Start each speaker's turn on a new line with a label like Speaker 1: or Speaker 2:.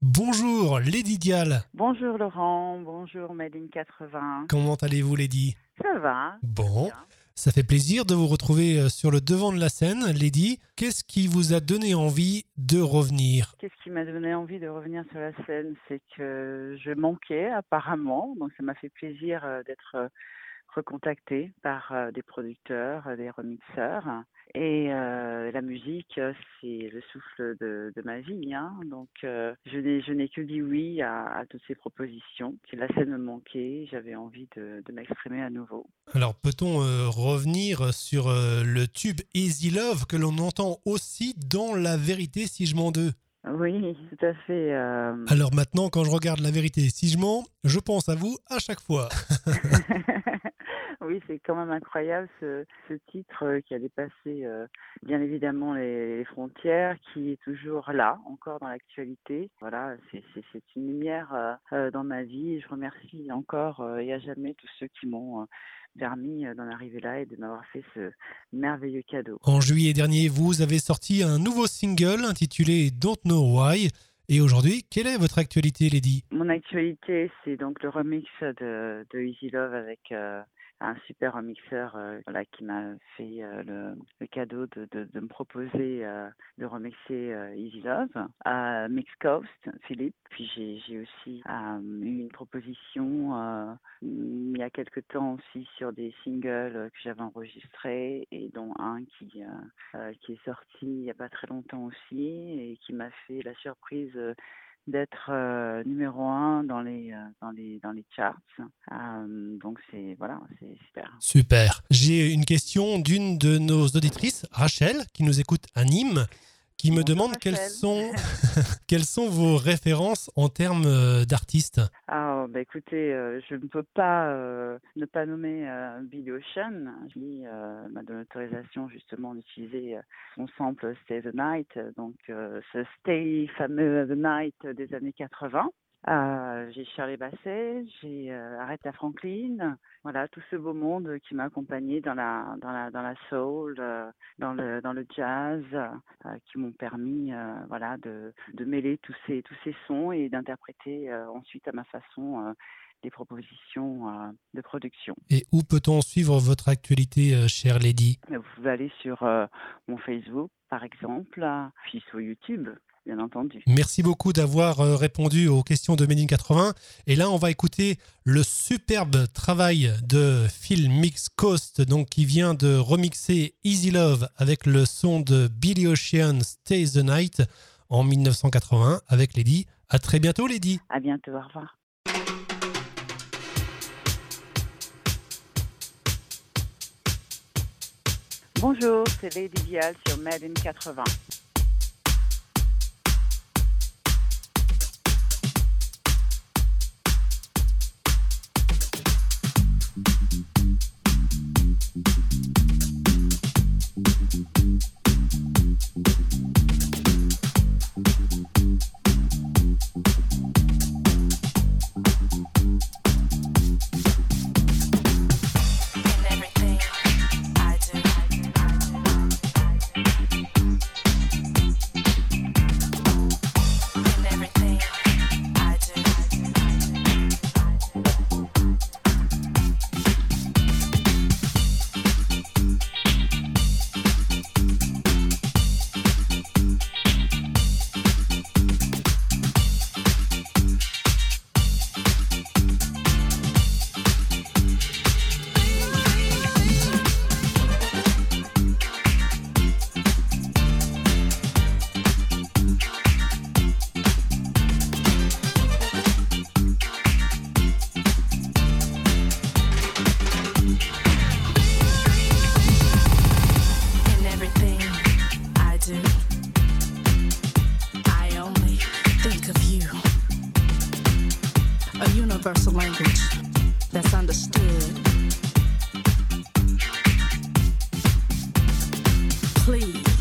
Speaker 1: Bonjour Lady Dial.
Speaker 2: Bonjour Laurent, bonjour Madine 80.
Speaker 1: Comment allez-vous Lady?
Speaker 2: Ça va
Speaker 1: Bon,
Speaker 2: bien.
Speaker 1: ça fait plaisir de vous retrouver euh, sur le devant de la scène. Lady, qu'est-ce qui vous a donné envie de revenir?
Speaker 2: Qu'est-ce qui m'a donné envie de revenir sur la scène? C'est que je manquais apparemment, donc ça m'a fait plaisir euh, d'être euh, recontactée par des producteurs, des remixeurs. Et euh, la musique, euh, c'est le souffle de, de ma vie. hein. Donc euh, je n'ai je n'ai que dit oui à, à toutes ces propositions. Si la scène me manquait, j'avais envie de, de m'exprimer à nouveau.
Speaker 1: Alors peut-on euh, revenir sur le tube Easy Love que l'on entend aussi dans La vérité si je mens deux?
Speaker 2: Oui, tout à fait.
Speaker 1: Alors maintenant quand je regarde La vérité si je mens, je pense à vous à chaque fois.
Speaker 2: oui, c'est quand même incroyable ce, ce titre euh, qui a dépassé euh, bien évidemment les, les frontières, qui est toujours là, encore dans l'actualité. Voilà, c'est une lumière euh, dans ma vie. Je remercie encore euh, et à jamais tous ceux qui m'ont permis d'en arriver là et de m'avoir fait ce merveilleux cadeau.
Speaker 1: En juillet dernier, vous avez sorti un nouveau single intitulé Don't Know Why. Et aujourd'hui, quelle est votre actualité Lady?
Speaker 2: Mon actualité, c'est donc le remix de, de Easy Love avec euh, un super remixeur euh, voilà, qui m'a fait euh, le, cadeau de, me proposer euh, de remixer euh, Easy Love à Mix Coast, Philippe. Puis j'ai aussi eu une proposition il y a quelque temps aussi sur des singles que j'avais enregistrés et dont un qui, qui est sorti il n'y a pas très longtemps aussi et qui m'a fait la surprise d'être euh, numéro un dans les euh, dans les dans les charts. Euh, donc c'est voilà, c'est super.
Speaker 1: Super. J'ai une question d'une de nos auditrices, Rachel, qui nous écoute à Nîmes, qui me
Speaker 2: Bonjour,
Speaker 1: demande quelles sont, quelles sont vos références en termes euh, d'artistes.
Speaker 2: Ah bah écoutez, euh, je ne peux pas euh, ne pas nommer euh, Billy Ocean. Euh, m'a donné l'autorisation justement d'utiliser son sample Stay the Night, donc ce Stay fameux The Night des années 80. Euh, j'ai Shirley Basset, j'ai euh, Aretha Franklin, voilà tout ce beau monde qui m'a accompagné dans la dans la dans la soul, euh, dans le dans le jazz, euh, qui m'ont permis voilà de de mêler tous ces tous ces sons et d'interpréter ensuite à ma façon des propositions euh, de production.
Speaker 1: Et où peut-on suivre votre actualité, euh, chère Lady?
Speaker 2: Vous pouvez aller sur euh, mon Facebook par exemple, puis sur YouTube bien entendu.
Speaker 1: Merci beaucoup d'avoir euh, répondu aux questions de Médine 80. Et là, on va écouter le superbe travail de Phil Mix Coast, donc qui vient de remixer Easy Love avec le son de Billy Ocean Stay the Night en 1981 avec Lady. À très bientôt, Lady.
Speaker 2: À bientôt, au revoir. Bonjour, c'est Lady Vial sur Made in 80.
Speaker 3: Universal language that's understood. Please